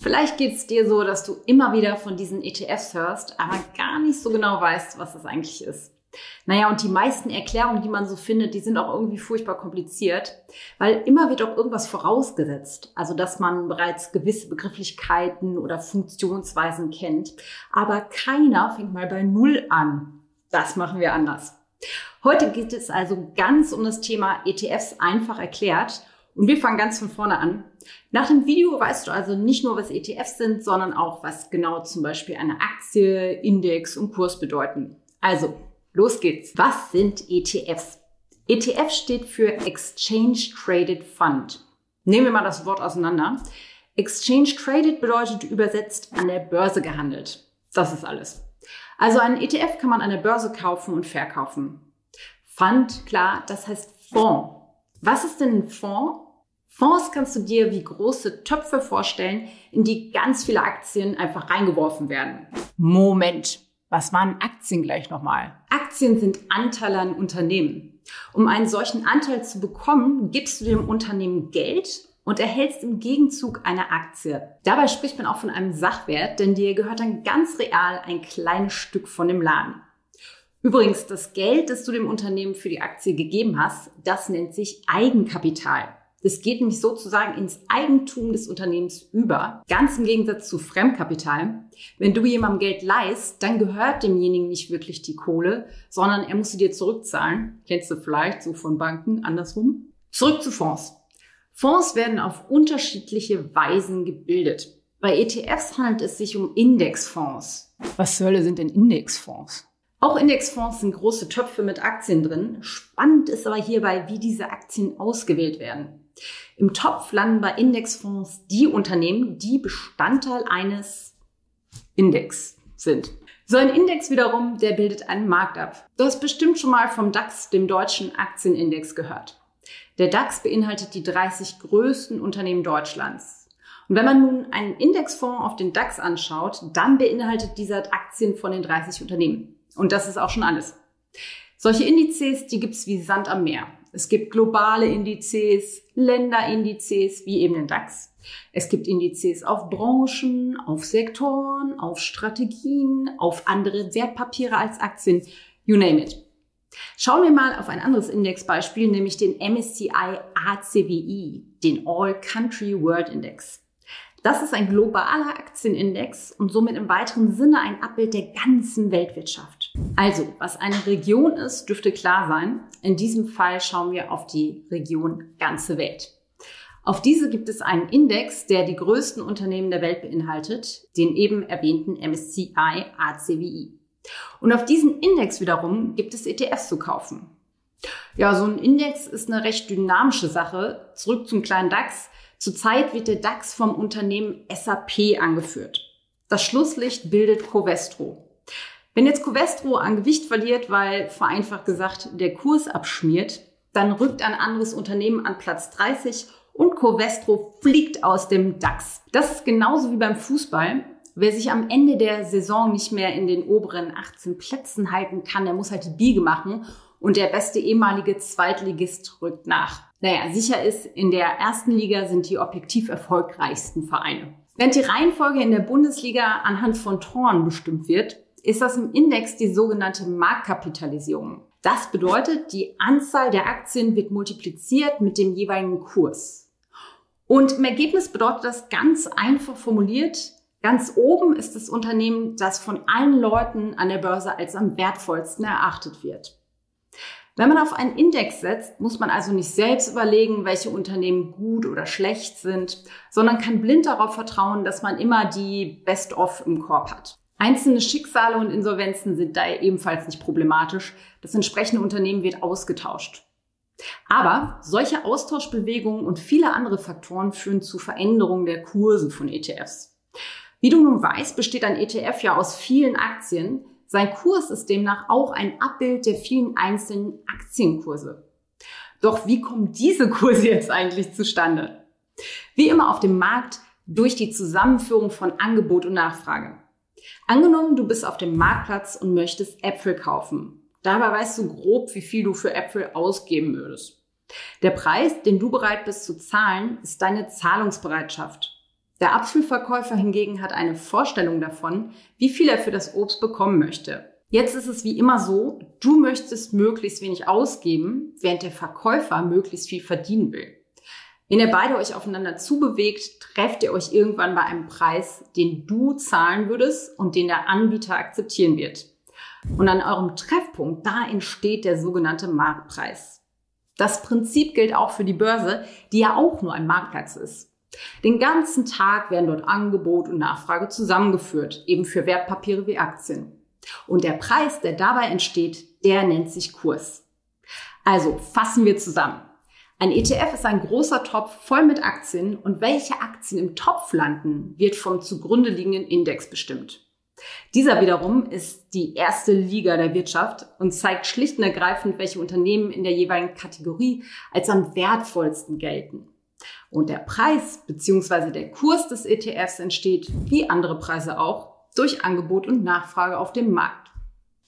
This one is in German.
Vielleicht geht es dir so, dass du immer wieder von diesen ETFs hörst, aber gar nicht so genau weißt, was das eigentlich ist. Naja, und die meisten Erklärungen, die man so findet, die sind auch irgendwie furchtbar kompliziert, weil immer wird auch irgendwas vorausgesetzt. Also, dass man bereits gewisse Begrifflichkeiten oder Funktionsweisen kennt. Aber keiner fängt mal bei Null an. Das machen wir anders. Heute geht es also ganz um das Thema ETFs einfach erklärt und wir fangen ganz von vorne an. Nach dem Video weißt du also nicht nur, was ETFs sind, sondern auch, was genau zum Beispiel eine Aktie, Index und Kurs bedeuten. Also, los geht's. Was sind ETFs? ETF steht für Exchange Traded Fund. Nehmen wir mal das Wort auseinander. Exchange Traded bedeutet übersetzt an der Börse gehandelt. Das ist alles. Also einen ETF kann man an der Börse kaufen und verkaufen. Fund, klar, das heißt Fonds. Was ist denn ein Fonds? Fonds kannst du dir wie große Töpfe vorstellen, in die ganz viele Aktien einfach reingeworfen werden. Moment, was waren Aktien gleich nochmal? Aktien sind Anteile an Unternehmen. Um einen solchen Anteil zu bekommen, gibst du dem Unternehmen Geld und erhältst im Gegenzug eine Aktie. Dabei spricht man auch von einem Sachwert, denn dir gehört dann ganz real ein kleines Stück von dem Laden. Übrigens, das Geld, das du dem Unternehmen für die Aktie gegeben hast, das nennt sich Eigenkapital. Das geht nämlich sozusagen ins Eigentum des Unternehmens über. Ganz im Gegensatz zu Fremdkapital. Wenn du jemandem Geld leihst, dann gehört demjenigen nicht wirklich die Kohle, sondern er muss sie dir zurückzahlen. Kennst du vielleicht so von Banken andersrum? Zurück zu Fonds. Fonds werden auf unterschiedliche Weisen gebildet. Bei ETFs handelt es sich um Indexfonds. Was zur Hölle sind denn Indexfonds? Auch Indexfonds sind große Töpfe mit Aktien drin. Spannend ist aber hierbei, wie diese Aktien ausgewählt werden. Im Topf landen bei Indexfonds die Unternehmen, die Bestandteil eines Index sind. So ein Index wiederum, der bildet einen Markt ab. Du hast bestimmt schon mal vom DAX, dem deutschen Aktienindex, gehört. Der DAX beinhaltet die 30 größten Unternehmen Deutschlands. Und wenn man nun einen Indexfonds auf den DAX anschaut, dann beinhaltet dieser Aktien von den 30 Unternehmen. Und das ist auch schon alles. Solche Indizes, die gibt's wie Sand am Meer. Es gibt globale Indizes, Länderindizes, wie eben den DAX. Es gibt Indizes auf Branchen, auf Sektoren, auf Strategien, auf andere Wertpapiere als Aktien, you name it. Schauen wir mal auf ein anderes Indexbeispiel, nämlich den MSCI ACWI, den All Country World Index. Das ist ein globaler Aktienindex und somit im weiteren Sinne ein Abbild der ganzen Weltwirtschaft. Also, was eine Region ist, dürfte klar sein. In diesem Fall schauen wir auf die Region ganze Welt. Auf diese gibt es einen Index, der die größten Unternehmen der Welt beinhaltet, den eben erwähnten MSCI ACWI. Und auf diesen Index wiederum gibt es ETFs zu kaufen. Ja, so ein Index ist eine recht dynamische Sache. Zurück zum kleinen DAX. Zurzeit wird der DAX vom Unternehmen SAP angeführt. Das Schlusslicht bildet Covestro. Wenn jetzt Covestro an Gewicht verliert, weil vereinfacht gesagt der Kurs abschmiert, dann rückt ein anderes Unternehmen an Platz 30 und Covestro fliegt aus dem DAX. Das ist genauso wie beim Fußball. Wer sich am Ende der Saison nicht mehr in den oberen 18 Plätzen halten kann, der muss halt die Biege machen und der beste ehemalige Zweitligist rückt nach. Naja, sicher ist, in der ersten Liga sind die objektiv erfolgreichsten Vereine. Während die Reihenfolge in der Bundesliga anhand von Toren bestimmt wird, ist das im Index die sogenannte Marktkapitalisierung. Das bedeutet, die Anzahl der Aktien wird multipliziert mit dem jeweiligen Kurs. Und im Ergebnis bedeutet das ganz einfach formuliert, ganz oben ist das Unternehmen, das von allen Leuten an der Börse als am wertvollsten erachtet wird. Wenn man auf einen Index setzt, muss man also nicht selbst überlegen, welche Unternehmen gut oder schlecht sind, sondern kann blind darauf vertrauen, dass man immer die Best-of im Korb hat. Einzelne Schicksale und Insolvenzen sind daher ebenfalls nicht problematisch. Das entsprechende Unternehmen wird ausgetauscht. Aber solche Austauschbewegungen und viele andere Faktoren führen zu Veränderungen der Kurse von ETFs. Wie du nun weißt, besteht ein ETF ja aus vielen Aktien, sein Kurs ist demnach auch ein Abbild der vielen einzelnen Aktienkurse. Doch wie kommen diese Kurse jetzt eigentlich zustande? Wie immer auf dem Markt durch die Zusammenführung von Angebot und Nachfrage. Angenommen, du bist auf dem Marktplatz und möchtest Äpfel kaufen. Dabei weißt du grob, wie viel du für Äpfel ausgeben würdest. Der Preis, den du bereit bist zu zahlen, ist deine Zahlungsbereitschaft. Der Apfelverkäufer hingegen hat eine Vorstellung davon, wie viel er für das Obst bekommen möchte. Jetzt ist es wie immer so, du möchtest möglichst wenig ausgeben, während der Verkäufer möglichst viel verdienen will. Wenn ihr beide euch aufeinander zubewegt, trefft ihr euch irgendwann bei einem Preis, den du zahlen würdest und den der Anbieter akzeptieren wird. Und an eurem Treffpunkt, da entsteht der sogenannte Marktpreis. Das Prinzip gilt auch für die Börse, die ja auch nur ein Marktplatz ist. Den ganzen Tag werden dort Angebot und Nachfrage zusammengeführt, eben für Wertpapiere wie Aktien. Und der Preis, der dabei entsteht, der nennt sich Kurs. Also fassen wir zusammen. Ein ETF ist ein großer Topf voll mit Aktien und welche Aktien im Topf landen, wird vom zugrunde liegenden Index bestimmt. Dieser wiederum ist die erste Liga der Wirtschaft und zeigt schlicht und ergreifend, welche Unternehmen in der jeweiligen Kategorie als am wertvollsten gelten. Und der Preis bzw. der Kurs des ETFs entsteht, wie andere Preise auch, durch Angebot und Nachfrage auf dem Markt.